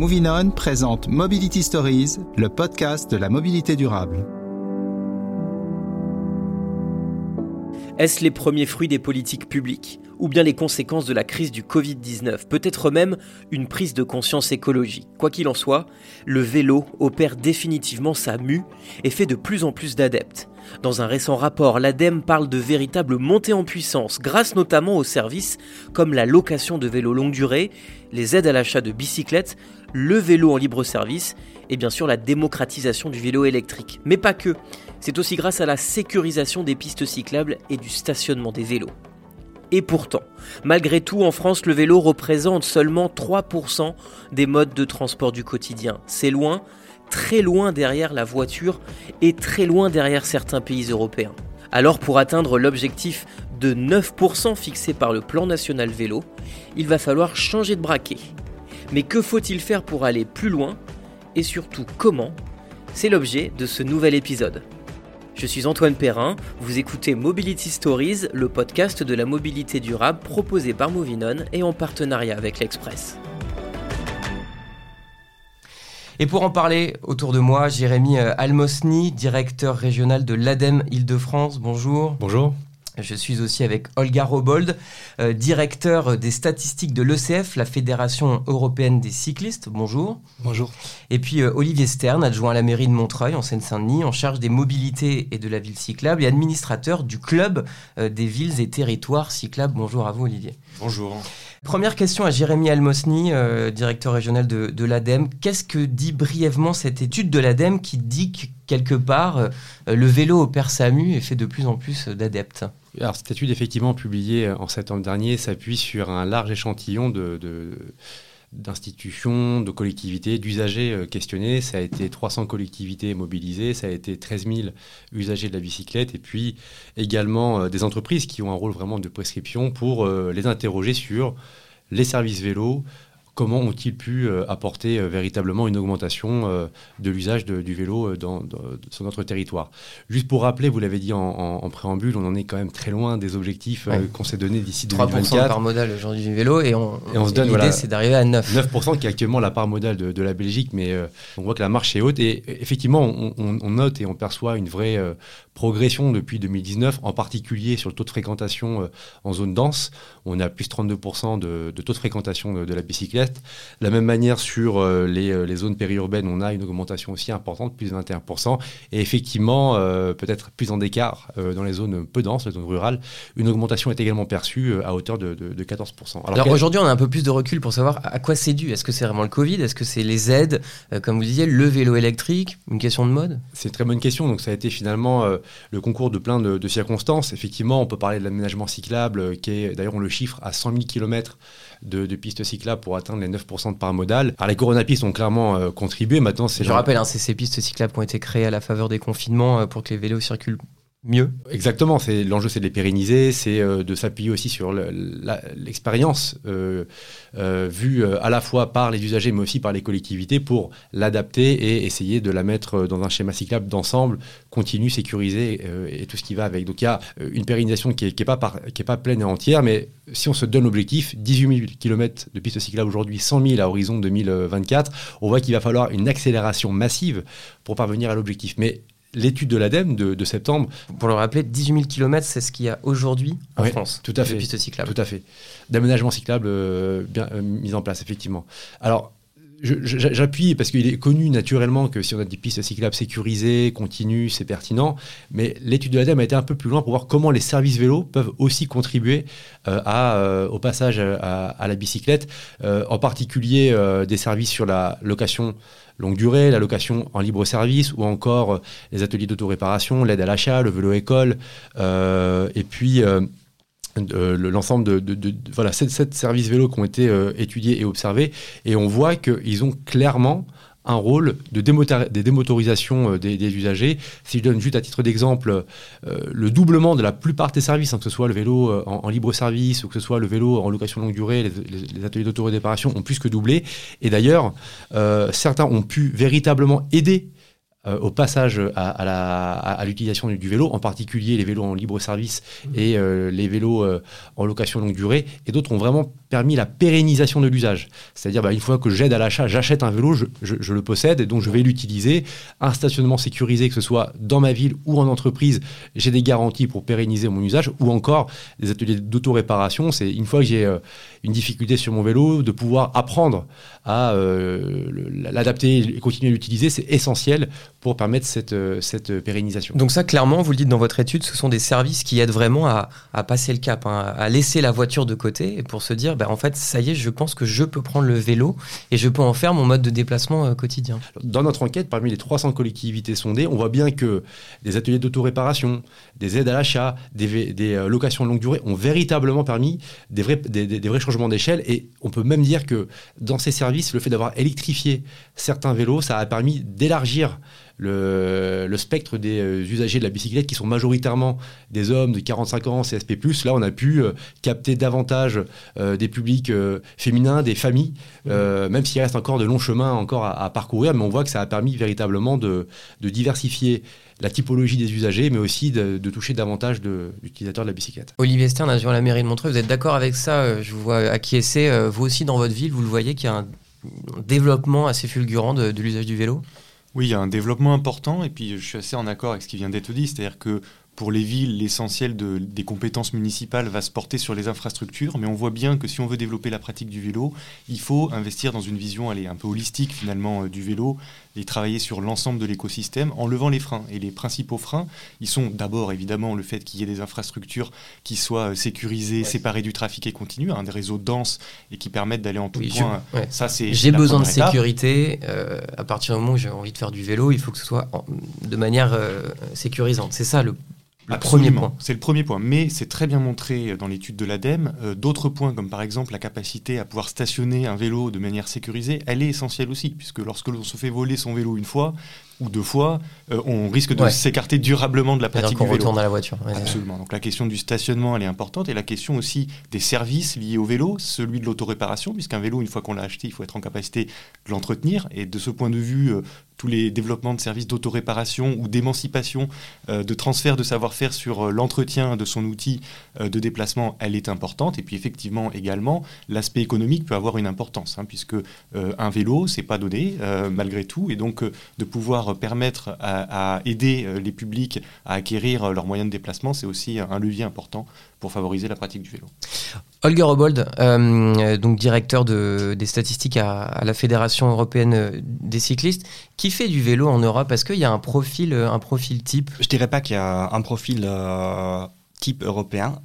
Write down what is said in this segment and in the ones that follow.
Moving présente Mobility Stories, le podcast de la mobilité durable. Est-ce les premiers fruits des politiques publiques? Ou bien les conséquences de la crise du Covid-19, peut-être même une prise de conscience écologique. Quoi qu'il en soit, le vélo opère définitivement sa mue et fait de plus en plus d'adeptes. Dans un récent rapport, l'ADEME parle de véritable montée en puissance, grâce notamment aux services comme la location de vélos longue durée, les aides à l'achat de bicyclettes, le vélo en libre service et bien sûr la démocratisation du vélo électrique. Mais pas que, c'est aussi grâce à la sécurisation des pistes cyclables et du stationnement des vélos. Et pourtant, malgré tout, en France, le vélo représente seulement 3% des modes de transport du quotidien. C'est loin, très loin derrière la voiture et très loin derrière certains pays européens. Alors pour atteindre l'objectif de 9% fixé par le plan national vélo, il va falloir changer de braquet. Mais que faut-il faire pour aller plus loin? Et surtout comment? C'est l'objet de ce nouvel épisode. Je suis Antoine Perrin, vous écoutez Mobility Stories, le podcast de la mobilité durable proposé par Movinon et en partenariat avec l'Express. Et pour en parler autour de moi, Jérémy euh, Almosny, directeur régional de l'ADEME Île-de-France. Bonjour. Bonjour. Je suis aussi avec Olga Robold, euh, directeur des statistiques de l'ECF, la Fédération européenne des cyclistes. Bonjour. Bonjour. Et puis euh, Olivier Stern, adjoint à la mairie de Montreuil, en Seine-Saint-Denis, en charge des mobilités et de la ville cyclable et administrateur du club euh, des villes et territoires cyclables. Bonjour à vous, Olivier. Bonjour. Première question à Jérémy Almosny, directeur régional de, de l'ADEME. Qu'est-ce que dit brièvement cette étude de l'ADEME qui dit que quelque part, le vélo opère SAMU et fait de plus en plus d'adeptes? Alors, cette étude, effectivement, publiée en septembre dernier, s'appuie sur un large échantillon de, d'institutions, de collectivités, d'usagers euh, questionnés. Ça a été 300 collectivités mobilisées, ça a été 13 000 usagers de la bicyclette, et puis également euh, des entreprises qui ont un rôle vraiment de prescription pour euh, les interroger sur les services vélos, comment ont-ils pu euh, apporter euh, véritablement une augmentation euh, de l'usage du vélo dans, sur notre territoire. Juste pour rappeler, vous l'avez dit en, préambule, on en est quand même très loin des objectifs qu'on s'est donnés d'ici 2024. 3% par modal aujourd'hui du vélo et on, se donne l'idée c'est d'arriver à 9. 9% qui est actuellement la part modale de, la Belgique, mais on voit que la marche est haute et effectivement on, note et on perçoit une vraie progression depuis 2019, en particulier sur le taux de fréquentation en zone dense. On a plus 32% de, de, taux de fréquentation de la bicyclette de la même manière, sur euh, euh, les, zones périurbaines, on a une augmentation aussi importante, plus de 21%. Et effectivement, euh, peut-être plus en écart dans les zones peu denses, les zones rurales, une augmentation est également perçue à hauteur de, 14%. Alors, aujourd'hui, on a un peu plus de recul pour savoir à quoi c'est dû. Est-ce que c'est vraiment le Covid? Est-ce que c'est les aides, comme vous disiez, le vélo électrique Une question de mode? C'est une très bonne question. Donc ça a été finalement le concours de plein de, de circonstances. Effectivement, on peut parler de l'aménagement cyclable, qui est d'ailleurs on le chiffre à 100 000 km de, pistes cyclables pour atteindre les 9% de part modale. Alors les coronapistes ont clairement euh, contribué. Maintenant, c'est. Je rappelle, hein, c'est ces pistes cyclables qui ont été créées à la faveur des confinements euh, pour que les vélos circulent mieux. Exactement, l'enjeu, c'est de les pérenniser, c'est euh, de s'appuyer aussi sur l'expérience euh, euh, vue à la fois par les usagers, mais aussi par les collectivités, pour l'adapter et essayer de la mettre dans un schéma cyclable d'ensemble, continu, sécurisé et tout ce qui va avec. Donc il y a une pérennisation qui n'est est pas, pas pleine et entière, mais si on se donne l'objectif, 18 000 km de pistes cyclables aujourd'hui, 100 000 à horizon 2024, on voit qu'il va falloir une accélération massive pour parvenir à l'objectif. Mais l'étude de l'ADEME de, septembre. Pour le rappeler, 18 000 km, c'est ce qu'il y a aujourd'hui en France. Tout à fait. De pistes cyclables. Tout à fait. D'aménagement cyclable euh, bien euh, mis en place, effectivement. Alors, J'appuie parce qu'il est connu naturellement que si on a des pistes cyclables sécurisées, continues, c'est pertinent. Mais l'étude de l'ADEME a été un peu plus loin pour voir comment les services vélos peuvent aussi contribuer euh, à, au passage à, à la bicyclette, en particulier des services sur la location longue durée, la location en libre service ou encore euh, les ateliers d'autoréparation, l'aide à l'achat, le vélo école, euh, et puis euh, l'ensemble de, voilà, sept, services vélos qui ont été étudiés et observés. Et on voit qu'ils ont clairement un rôle de démotorisations euh, des, usagers. Si je donne juste à titre d'exemple euh, le doublement de la plupart des services, hein, que ce soit le vélo euh, en, libre service ou que ce soit le vélo en location longue durée, les, ateliers d'autoréparation ont plus que doublé. Et d'ailleurs, certains ont pu véritablement aider euh, au passage à, l'utilisation du, vélo, en particulier les vélos en libre service mmh. et euh, les vélos euh, en location longue durée, et d'autres ont vraiment permis la pérennisation de l'usage. C'est-à-dire, bah, une fois que j'aide à l'achat, j'achète un vélo, je, le possède, et donc je vais l'utiliser. Un stationnement sécurisé, que ce soit dans ma ville ou en entreprise, j'ai des garanties pour pérenniser mon usage, ou encore des ateliers d'autoréparation. C'est une fois que j'ai une difficulté sur mon vélo, de pouvoir apprendre à l'adapter et continuer à l'utiliser, c'est essentiel pour permettre cette, euh, cette pérennisation. Donc ça, clairement, vous le dites dans votre étude, ce sont des services qui aident vraiment à, à passer le cap, hein, à laisser la voiture de côté et pour se dire, bah, en fait, ça y est, je pense que je peux prendre le vélo et je peux en faire mon mode de déplacement euh, quotidien. Dans notre enquête, parmi les 300 collectivités sondées, on voit bien que des ateliers d'autoréparation, des aides à l'achat, des, euh, locations de longue durée ont véritablement permis des vrais, des vrais changements d'échelle et on peut même dire que dans ces services, le fait d'avoir électrifié certains vélos, ça a permis d'élargir le, spectre des euh, usagers de la bicyclette qui sont majoritairement des hommes de 45 ans, CSP+. Là, on a pu euh, capter davantage euh, des publics féminins, des familles, même s'il reste encore de longs chemins encore à, parcourir, mais on voit que ça a permis véritablement de, diversifier la typologie des usagers, mais aussi de, toucher davantage d'utilisateurs de, la bicyclette. Olivier Stern, adjoint la mairie de Montreux, vous êtes d'accord avec ça Je vous vois acquiescer. Vous aussi, dans votre ville, vous le voyez qu'il y a un développement assez fulgurant de l'usage du vélo? Oui, il y a un développement important et puis je suis assez en accord avec ce qui vient d'être dit, c'est-à-dire que pour les villes, l'essentiel de, des compétences municipales va se porter sur les infrastructures, mais on voit bien que si on veut développer la pratique du vélo, il faut investir dans une vision allez, un peu holistique finalement euh, du vélo et travailler sur l'ensemble de l'écosystème en levant les freins. Et les principaux freins, ils sont d'abord évidemment le fait qu'il y ait des infrastructures qui soient euh, sécurisées, séparées du trafic et continues, hein, des réseaux denses et qui permettent d'aller en tout point. Ça, c'est j'ai besoin de sécurité. Euh, à partir du moment où j'ai envie de faire du vélo, il faut que ce soit de manière sécurisante. C'est ça le premier point. C'est le premier point. Mais c'est très bien montré dans l'étude de l'ADEME. Euh, d'autres points, comme par exemple la capacité à pouvoir stationner un vélo de manière sécurisée, elle est essentielle aussi, puisque lorsque l'on se fait voler son vélo une fois, ou deux fois, euh, on risque de s'écarter durablement de la pratique du vélo. retourne à la voiture. Absolument. Donc la question du stationnement, elle est importante, et la question aussi des services liés au vélo, celui de l'autoréparation, puisqu'un vélo, une fois qu'on l'a acheté, il faut être en capacité de l'entretenir. Et de ce point de vue, euh, tous les développements de services d'autoréparation ou d'émancipation, euh, de transfert de savoir-faire sur l'entretien de son outil de déplacement, elle est importante. Et puis effectivement, également, l'aspect économique peut avoir une importance, hein, puisque un vélo, c'est pas donné malgré tout, et donc de pouvoir permettre à, aider euh, les publics à acquérir euh, leurs moyens de déplacement, c'est aussi un levier important pour favoriser la pratique du vélo. Holger Obold, euh, donc directeur de, des statistiques à, la Fédération européenne des cyclistes, qui fait du vélo en Europe Est-ce qu'il y a un profil, un profil type? Je dirais pas qu'il y a un profil type européen,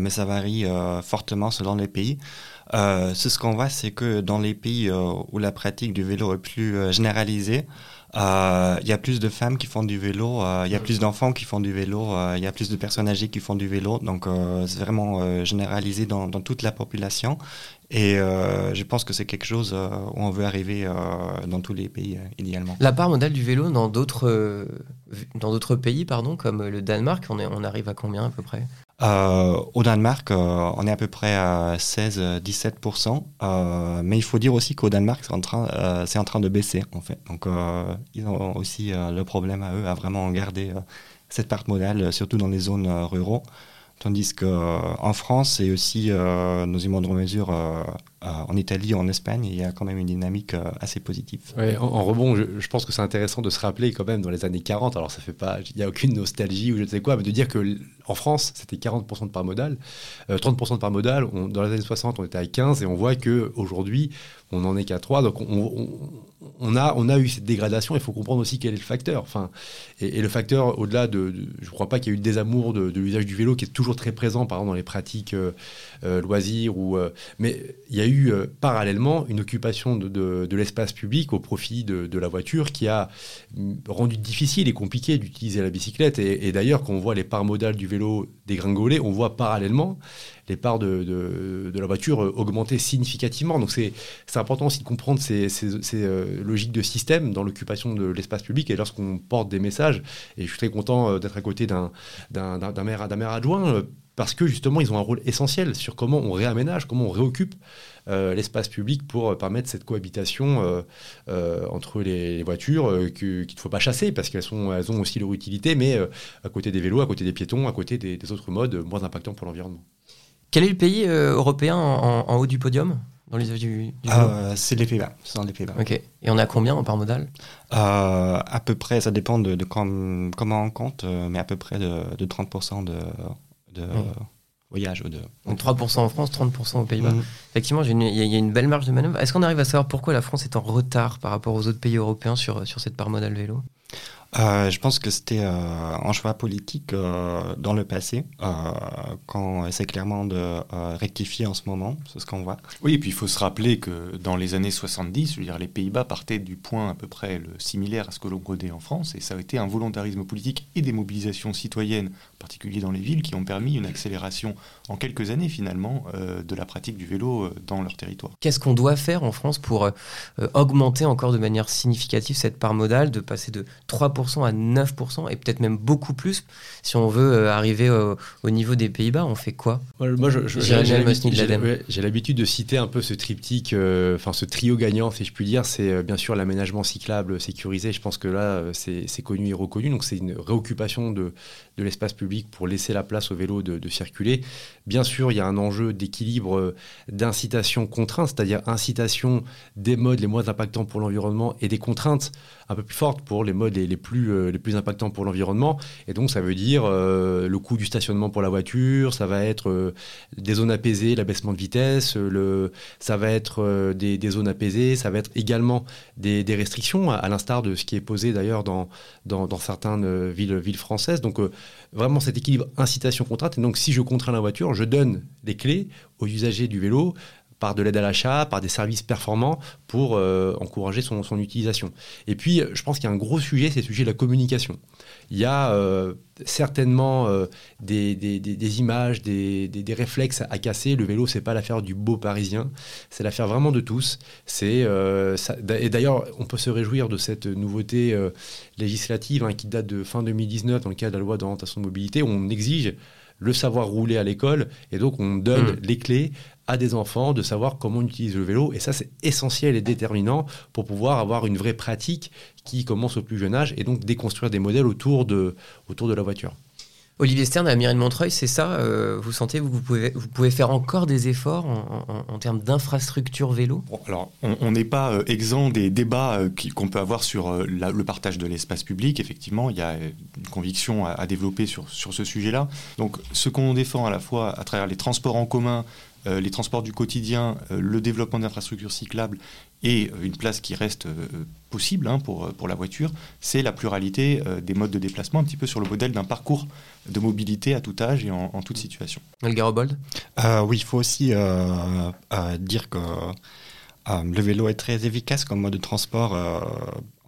mais ça varie fortement selon les pays. Ce qu'on voit, c'est que dans les pays où la pratique du vélo est plus généralisée, euh, il y a plus de femmes qui font du vélo, euh, il y a plus d'enfants qui font du vélo, euh, il y a plus de personnes âgées qui font du vélo. Donc c'est vraiment généralisé dans, toute la population. Et je pense que c'est quelque chose où on veut arriver dans tous les pays idéalement. La part modale du vélo dans d'autres dans d'autres pays, pardon, comme le Danemark, on, est, on arrive à combien à peu près? Euh, au Danemark, euh, on est à peu près à 16-17%. Euh, mais il faut dire aussi qu'au Danemark, c'est en, train, c'est en train de baisser, en fait. Donc, ils ont aussi le problème à eux à vraiment garder cette part modale, surtout dans les zones ruraux. Tandis qu'en France et aussi, dans une moindre mesure, en Italie, en Espagne, il y a quand même une dynamique assez positive. en, rebond, je, pense que c'est intéressant de se rappeler quand même dans les années 40, alors ça fait pas, il n'y a aucune nostalgie ou je ne sais quoi, mais de dire que en France, c'était 40% de part modale, 30% de part modale. dans les années 60, on était à 15 et on voit qu'aujourd'hui, on n'en est qu'à 3. Donc on, a, eu cette dégradation. Il faut comprendre aussi quel est le facteur. Enfin, et, le facteur, au-delà de, Je ne crois pas qu'il y ait eu le désamour de, l'usage du vélo qui est toujours très présent, par exemple, dans les pratiques euh, euh, loisirs. Euh, mais il y a eu parallèlement une occupation de, l'espace public au profit de, la voiture qui a rendu difficile et compliqué d'utiliser la bicyclette. Et, d'ailleurs, quand on voit les parts modales du vélo dégringoler, on voit parallèlement les parts de, la voiture augmenter significativement. Donc c'est important aussi de comprendre ces, euh, logiques de système dans l'occupation de l'espace public et lorsqu'on porte des messages. Et je suis très content euh, d'être à côté d'un maire adjoint. Euh, parce que justement, ils ont un rôle essentiel sur comment on réaménage, comment on réoccupe euh, l'espace public pour permettre cette cohabitation euh, euh, entre les, voitures qu'il ne faut pas chasser parce qu'elles elles ont aussi leur utilité, mais à côté des vélos, à côté des piétons, à côté des, autres modes moins impactants pour l'environnement. Quel est le pays européen en, haut du podium dans l'usage du, C'est les Pays-Bas. les Pays-Bas. Ok. Et on a combien en part modale À peu près, ça dépend de, comment on compte, mais à peu près de, 30% de, de voyage. De... Donc 3% en France, 30% aux Pays-Bas. Mm. Effectivement, il y, a une belle marge de manœuvre. Est-ce qu'on arrive à savoir pourquoi la France est en retard par rapport aux autres pays européens sur, sur cette part modale vélo? Euh, je pense que c'était euh, un choix politique euh, dans le passé, quand c'est clairement de rectifier en ce moment, c'est ce qu'on voit. Oui, et puis il faut se rappeler que dans les années 70, je veux dire, les Pays-Bas partaient du point à peu près le, similaire à ce que l'on connaît en France, et ça a été un volontarisme politique et des mobilisations citoyennes, en particulier dans les villes, qui ont permis une accélération en quelques années finalement de la pratique du vélo dans leur territoire. Qu'est-ce qu'on doit faire en France pour augmenter encore de manière significative cette part modale, de passer de 3% à 9%, et peut-être même beaucoup plus. Si on veut euh, arriver au, niveau des Pays-Bas, on fait quoi? Moi, j'ai l'habitude de citer un peu ce triptyque, euh, enfin ce trio gagnant, si je puis dire. C'est euh, bien sûr l'aménagement cyclable sécurisé. Je pense que là, c'est connu et reconnu. Donc, c'est une réoccupation de, de l'espace public pour laisser la place au vélo de, circuler. Bien sûr, il y a un enjeu d'équilibre d'incitation contrainte, c'est-à-dire incitation des modes les moins impactants pour l'environnement et des contraintes un peu plus fortes pour les modes les, plus, euh, les plus impactants pour l'environnement. Et donc, ça veut dire euh, le coût du stationnement pour la voiture, ça va être euh, des zones apaisées, l'abaissement de vitesse, le, ça va être des, zones apaisées, ça va être également des, restrictions, à, l'instar de ce qui est posé d'ailleurs dans, dans, dans, certaines villes, villes françaises. Donc, vraiment cet équilibre incitation-contrainte. Et donc, si je contrains la voiture, je donne des clés aux usagers du vélo par de l'aide à l'achat, par des services performants pour euh, encourager son, utilisation. Et puis, je pense qu'il y a un gros sujet, c'est le sujet de la communication. Il y a euh, certainement euh, des, images, des, réflexes à casser. Le vélo, c'est pas l'affaire du beau parisien, c'est l'affaire vraiment de tous. C'est et d'ailleurs, on peut se réjouir de cette nouveauté législative hein, qui date de fin 2019 dans le cadre de la loi d'orientation de mobilité, où on exige le savoir rouler à l'école et donc on donne mmh. les clés à des enfants de savoir comment on utilise le vélo. Et ça, c'est essentiel et déterminant pour pouvoir avoir une vraie pratique qui commence au plus jeune âge et donc déconstruire des modèles autour de, autour de la voiture. Olivier Stern, à Myrène Montreuil, c'est ça euh, Vous sentez que vous pouvez, faire encore des efforts en, termes d'infrastructure vélo? Alors, on n'est pas euh, exempt des débats euh, qu'on peut avoir sur le partage de l'espace public. Effectivement, il y a une conviction à, développer sur, ce sujet-là. Donc, ce qu'on défend à la fois à travers les transports en commun, les transports du quotidien, euh, le développement d'infrastructures cyclables et euh, une place qui reste possible hein, pour, pour la voiture, c'est la pluralité des modes de déplacement, un petit peu sur le modèle d'un parcours de mobilité à tout âge et en, toute situation. Elgarobold Oui, il faut aussi dire que le vélo est très efficace comme mode de transport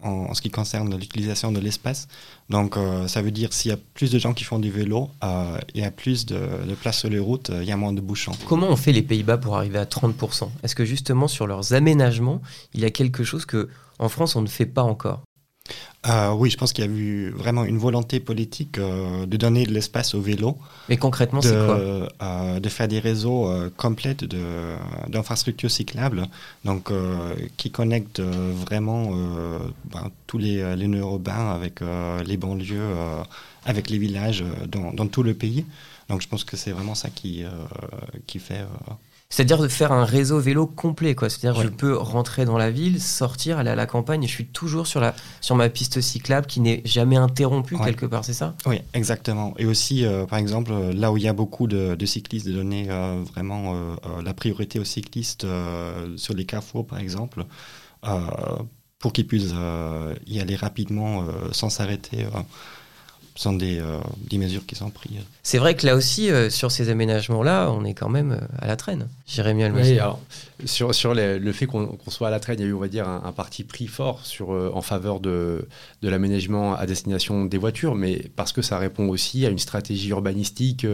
en, ce qui concerne l'utilisation de l'espace. Donc euh, ça veut dire s'il y a plus de gens qui font du vélo, euh, il y a plus de, place sur les routes, il y a moins de bouchons. Comment on fait les Pays-Bas pour arriver à 30% Est-ce que justement sur leurs aménagements, il y a quelque chose que en France on ne fait pas encore? Euh, oui, je pense qu'il y a eu vraiment une volonté politique euh, de donner de l'espace au vélo. Mais concrètement, c'est quoi euh, De faire des réseaux complets d'infrastructures cyclables, donc qui connectent vraiment ben, tous les, les nœuds urbains avec les banlieues, avec les villages dans, dans, tout le pays. Donc je pense que c'est vraiment ça qui, qui fait c'est-à-dire de faire un réseau vélo complet, quoi. C'est-à-dire je peux rentrer dans la ville, sortir, aller à la campagne, et je suis toujours sur, la, sur ma piste cyclable qui n'est jamais interrompue quelque part, c'est ça? Oui, exactement. Et aussi, euh, par exemple, là où il y a beaucoup de, cyclistes, de donner euh, vraiment euh, la priorité aux cyclistes sur les carrefours, par exemple, pour qu'ils puissent y aller rapidement sans s'arrêter sont euh, des, mesures qui sont prises. C'est vrai que là aussi, euh, sur ces aménagements-là, on est quand même euh, à la traîne. Jérémy Oui, alors, sur, sur le fait qu'on soit à la traîne, il y a eu, on va dire, un, parti pris fort sur, en faveur de, de l'aménagement à destination des voitures, mais parce que ça répond aussi à une stratégie urbanistique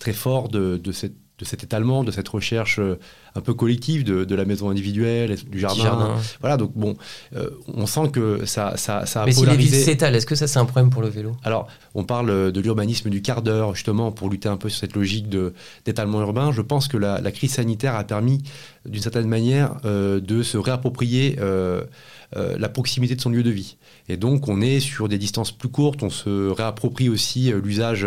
très forte de, de cette de cet étalement, de cette recherche euh, un peu collective de, la maison individuelle, du jardin. Voilà, donc bon, euh, on sent que ça, ça, ça a Mais si les villes s'étalent, est-ce que ça c'est un problème pour le vélo? Alors, on parle de l'urbanisme du quart d'heure, justement, pour lutter un peu sur cette logique d'étalement urbain. Je pense que la, crise sanitaire a permis, d'une certaine manière, euh, de se réapproprier la proximité de son lieu de vie. Et donc, on est sur des distances plus courtes, on se réapproprie aussi euh, l'usage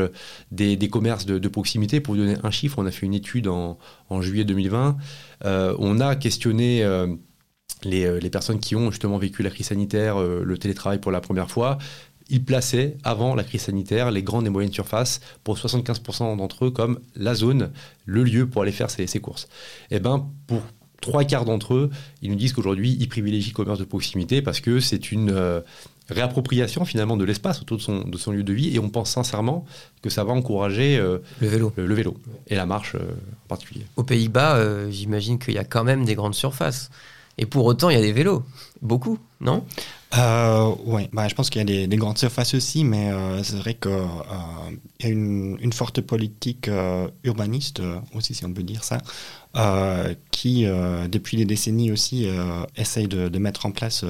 des, commerces de, proximité. Pour vous donner un chiffre, on a fait une étude en, juillet 2020. Euh, on a questionné euh, les, personnes qui ont justement vécu la crise sanitaire, le télétravail pour la première fois. Ils plaçaient, avant la crise sanitaire, les grandes et moyennes surfaces pour 75% d'entre eux comme la zone, le lieu pour aller faire ses, courses. Et eh ben, pour trois quarts d'entre eux, ils nous disent qu'aujourd'hui, ils privilégient le commerce de proximité parce que c'est une euh, réappropriation finalement de l'espace autour de son, de son lieu de vie et on pense sincèrement que ça va encourager euh, le vélo. Le, vélo et la marche euh, en particulier. Aux Pays-Bas, j'imagine qu'il y a quand même des grandes surfaces. Et pour autant, il y a des vélos. Beaucoup, non? Euh, Oui, bah, je pense qu'il y a des, grandes surfaces aussi, mais c'est vrai qu'il y a une, une forte politique urbaniste aussi, si on peut dire ça, euh, qui, euh, depuis des décennies aussi, euh, essaye de, mettre en place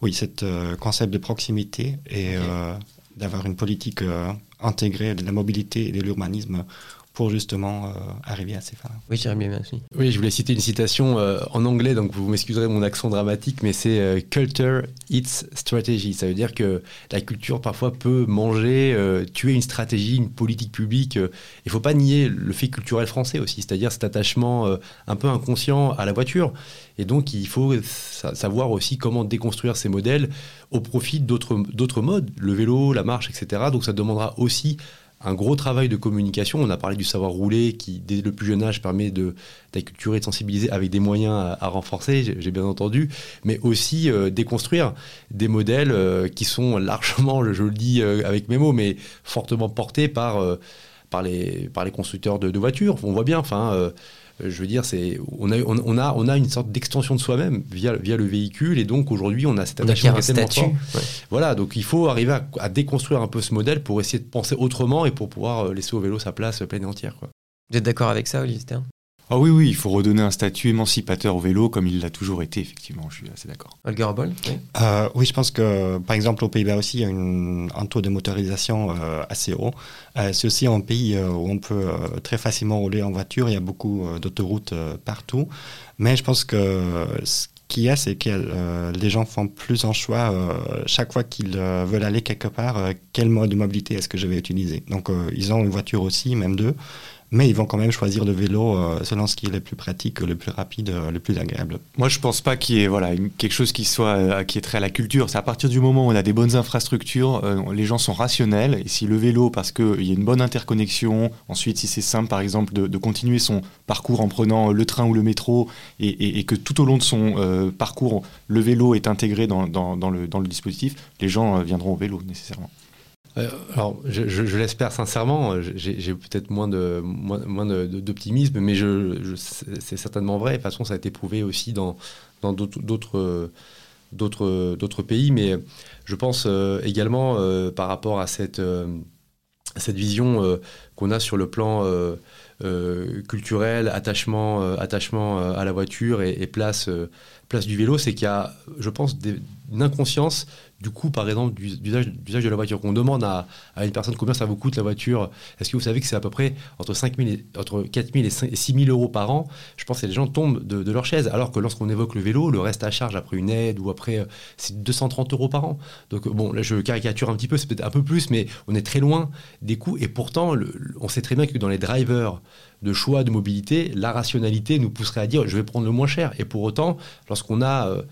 oui, cet concept de proximité et d'avoir une politique intégrée de la mobilité et de l'urbanisme pour justement euh, arriver à ces fins. Oui, Jérémy, merci. Oui, je voulais citer une citation euh, en anglais, donc vous m'excuserez mon accent dramatique, mais c'est euh, Culture eats strategy. Ça veut dire que la culture parfois peut manger, tuer une stratégie, une politique publique. Il ne faut pas nier le fait culturel français aussi, c'est-à-dire cet attachement un peu inconscient à la voiture. Et donc, il faut savoir aussi comment déconstruire ces modèles au profit d'autres modes, le vélo, la marche, etc. Donc, ça demandera aussi un gros travail de communication. On a parlé du savoir rouler qui, dès le plus jeune âge, permet d'acculturer, de, de sensibiliser avec des moyens à, renforcer, j'ai bien entendu, mais aussi euh, déconstruire des modèles euh, qui sont largement, je, le dis euh, avec mes mots, mais fortement portés par, par, les, par les constructeurs de, voitures. On voit bien, je veux dire, c'est on a, on, a, on a une sorte d'extension de soi-même via, via le véhicule, et donc aujourd'hui, on a cet attachement qui est tellement fort. Voilà, donc il faut arriver à, déconstruire un peu ce modèle pour essayer de penser autrement et pour pouvoir euh, laisser au vélo sa place pleine et entière. Quoi. Vous êtes d'accord avec ça, Olivier ah oui, oui, il faut redonner un statut émancipateur au vélo comme il l'a toujours été, effectivement, je suis assez d'accord. Holger Bol oui. Euh, oui, je pense que, par exemple, aux Pays-Bas aussi, il y a une, un taux de motorisation euh, assez haut. Euh, c'est aussi un pays où on peut très facilement rouler en voiture, il y a beaucoup d'autoroutes partout. Mais je pense que ce qu'il y a, c'est que les gens font plus en choix chaque fois qu'ils veulent aller quelque part, quel mode de mobilité est-ce que je vais utiliser. Donc, ils ont une voiture aussi, même deux mais ils vont quand même choisir le vélo euh, selon ce qui est le plus pratique, le plus rapide, euh, le plus agréable. Moi, je pense pas qu'il y ait voilà, quelque chose qui soit euh, qui est très à la culture. C'est à partir du moment où on a des bonnes infrastructures, les gens sont rationnels. Et si le vélo, parce qu'il y a une bonne interconnexion, ensuite, si c'est simple, par exemple, de, continuer son parcours en prenant le train ou le métro, et, que tout au long de son parcours, le vélo est intégré dans le dispositif, les gens viendront au vélo nécessairement. Euh, alors, je, l'espère sincèrement. J'ai peut-être moins de moins, d'optimisme, mais je, c'est certainement vrai. De toute façon, ça a été prouvé aussi dans dans d'autres d'autres pays. Mais je pense euh, également euh, par rapport à cette cette vision qu'on a sur le plan culturel, attachement attachement à la voiture et place place du vélo, c'est qu'il y a, je pense, une inconscience du coup, par exemple, d'usage de la voiture. Qu'on demande à, une personne combien ça vous coûte la voiture, est-ce que vous savez que c'est à peu près entre, 5 000 et, entre 4 000 et 6 000 euros par an Je pense que les gens tombent de, leur chaise. Alors que lorsqu'on évoque le vélo, le reste à charge après une aide ou après, euh, c'est 230 euros par an. Donc, bon, là, je caricature un petit peu, c'est peut-être un peu plus, mais on est très loin des coûts. Et pourtant, on sait très bien que dans les drivers de choix de mobilité, la rationalité nous pousserait à dire je vais prendre le moins cher. Et pour autant, lorsqu'on a. Euh,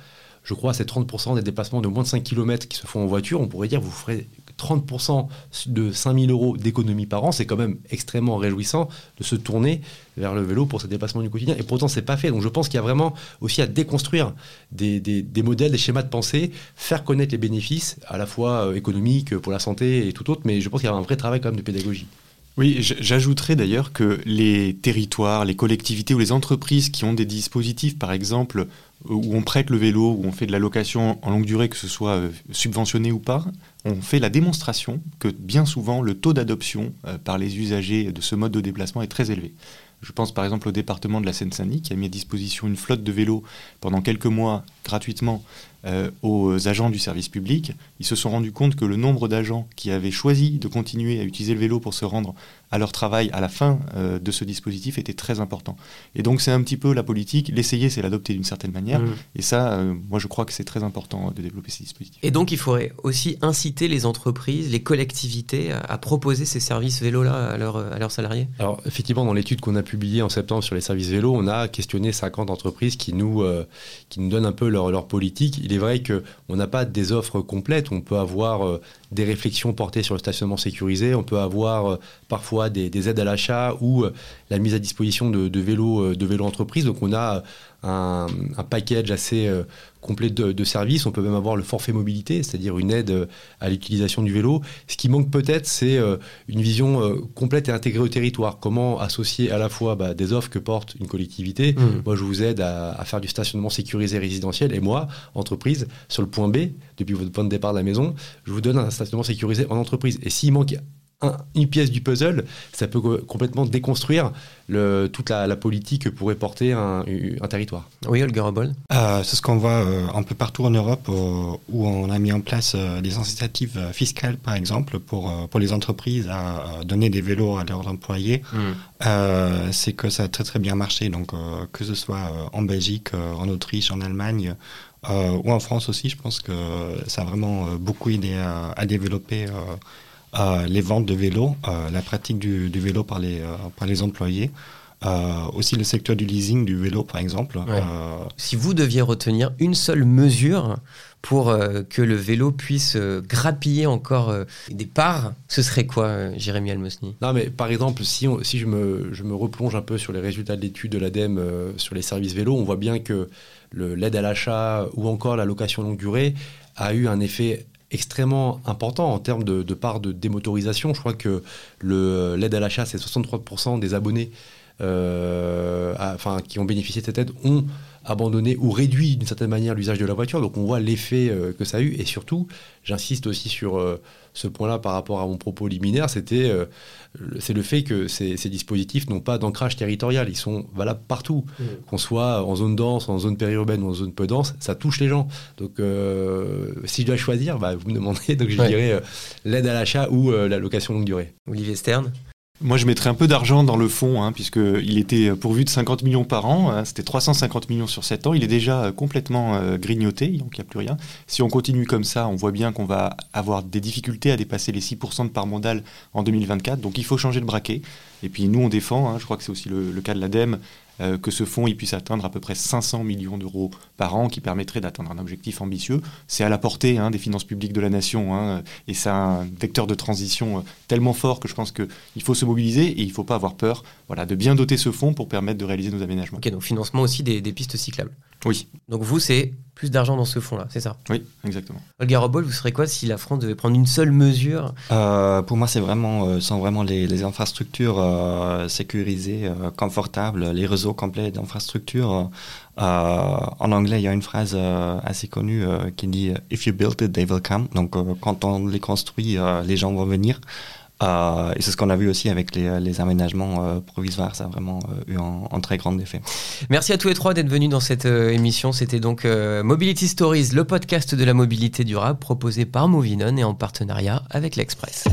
je crois, c'est 30% des déplacements de moins de 5 km qui se font en voiture, on pourrait dire vous ferez 30% de 5000 euros d'économie par an, c'est quand même extrêmement réjouissant de se tourner vers le vélo pour ces déplacements du quotidien. Et pourtant, c'est pas fait. Donc je pense qu'il y a vraiment aussi à déconstruire des, modèles, des schémas de pensée, faire connaître les bénéfices, à la fois euh, économiques, pour la santé et tout autre, mais je pense qu'il y a un vrai travail quand même de pédagogie. Oui, j'ajouterais d'ailleurs que les territoires, les collectivités ou les entreprises qui ont des dispositifs, par exemple, où on prête le vélo, où on fait de la location en longue durée, que ce soit euh, subventionné ou pas, on fait la démonstration que bien souvent le taux d'adoption euh, par les usagers de ce mode de déplacement est très élevé. Je pense par exemple au département de la Seine-Saint-Denis qui a mis à disposition une flotte de vélos pendant quelques mois gratuitement euh, aux agents du service public. Ils se sont rendus compte que le nombre d'agents qui avaient choisi de continuer à utiliser le vélo pour se rendre à leur travail à la fin euh, de ce dispositif était très important. Et donc c'est un petit peu la politique. L'essayer, c'est l'adopter d'une certaine manière. Mmh. Et ça, euh, moi je crois que c'est très important de développer ces dispositifs. Et donc il faudrait aussi inciter les entreprises, les collectivités à, proposer ces services vélo-là à, leur, à leurs salariés? Alors effectivement, dans l'étude qu'on a publiée en septembre sur les services vélo, on a questionné 50 entreprises qui nous, qui nous donnent un peu leur, leur politique. Il est vrai qu'on n'a pas des offres complètes. On peut avoir euh, des réflexions portées sur le stationnement sécurisé. On peut avoir euh, parfois des, aides à l'achat ou euh, la mise à disposition de, vélos de vélo entreprises. Donc on a un, package assez euh, complet de, services. On peut même avoir le forfait mobilité, c'est-à-dire une aide euh, à l'utilisation du vélo. Ce qui manque peut-être, c'est euh, une vision complète et intégrée au territoire. Comment associer à la fois bah, des offres que porte une collectivité. Mmh. Moi, je vous aide à, à, faire du stationnement sécurisé résidentiel. Et moi, entreprise, sur le point B, depuis votre point de départ de la maison, je vous donne un stationnement sécurisé en entreprise. Et s'il manque une pièce du puzzle, ça peut complètement déconstruire le, toute la, politique que pourrait porter un, territoire. Oui, Olga Robol euh, C'est ce qu'on voit euh, un peu partout en Europe euh, où on a mis en place des incitatives fiscales, par exemple, pour, pour les entreprises à, donner des vélos à leurs employés. Hmm. C'est que ça a très très bien marché. Donc, que ce soit en Belgique, en Autriche, en Allemagne, ou en France aussi, je pense que ça a vraiment beaucoup aidé à, à développer les ventes de vélos, euh, la pratique du, vélo par les, euh, par les employés. Euh, aussi le secteur du leasing du vélo, par exemple. si vous deviez retenir une seule mesure pour que le vélo puisse grappiller encore des parts, ce serait quoi, Jérémy Almosny? Non, mais par exemple, si, si je, me, je me replonge un peu sur les résultats de l'étude de l'ADEME sur les services vélo, on voit bien que l'aide à l'achat ou encore la location longue durée a eu un effet extrêmement important en termes de, part de démotorisation. Je crois que l'aide à l'achat, c'est 63% des abonnés euh, qui ont bénéficié de cette aide ont abandonné ou réduit d'une certaine manière l'usage de la voiture. Donc on voit l'effet euh, que ça a eu. Et surtout, j'insiste aussi sur euh, ce point-là par rapport à mon propos liminaire, c'était c'est le fait que ces, dispositifs n'ont pas d'ancrage territorial. Ils sont valables partout. Mmh. Qu'on soit en zone dense, en zone périurbaine ou en zone peu dense, ça touche les gens. Donc si je dois choisir, bah, vous me demandez, donc je dirais l'aide à l'achat ou la location longue durée. Olivier Stern moi, je mettrais un peu d'argent dans le fonds, hein, puisqu'il était pourvu de 50 millions par an. Hein, C'était 350 millions sur 7 ans. Il est déjà euh, complètement euh, grignoté, donc il n'y a plus rien. Si on continue comme ça, on voit bien qu'on va avoir des difficultés à dépasser les 6% de part modale en 2024. Donc il faut changer de braquet. Et puis nous, on défend, hein, je crois que c'est aussi le, cas de l'ADEME, euh, que ce fonds il puisse atteindre à peu près 500 millions d'euros par an, qui permettrait d'atteindre un objectif ambitieux. C'est à la portée hein, des finances publiques de la nation, hein, et c'est un vecteur de transition euh, tellement fort que je pense qu'il faut se mobiliser et il ne faut pas avoir peur voilà, de bien doter ce fonds pour permettre de réaliser nos aménagements. Ok, donc financement aussi des, des pistes cyclables. Oui. Donc vous, c'est plus d'argent dans ce fonds-là, c'est ça? Oui, exactement. Olga Robol, vous serez quoi si la France devait prendre une seule mesure? Euh, Pour moi, c'est vraiment, euh, sont vraiment les, infrastructures euh, sécurisées, confortables, les réseaux complets d'infrastructures. en anglais, il y a une phrase assez connue qui dit If you build it, they will come. Donc, quand on les construit, les gens vont venir. Euh, et c'est ce qu'on a vu aussi avec les, aménagements euh, provisoires, ça a vraiment euh, eu un, très grand effet. Merci à tous les trois d'être venus dans cette émission. C'était donc Mobility Stories, le podcast de la mobilité durable proposé par Movinon et en partenariat avec l'Express.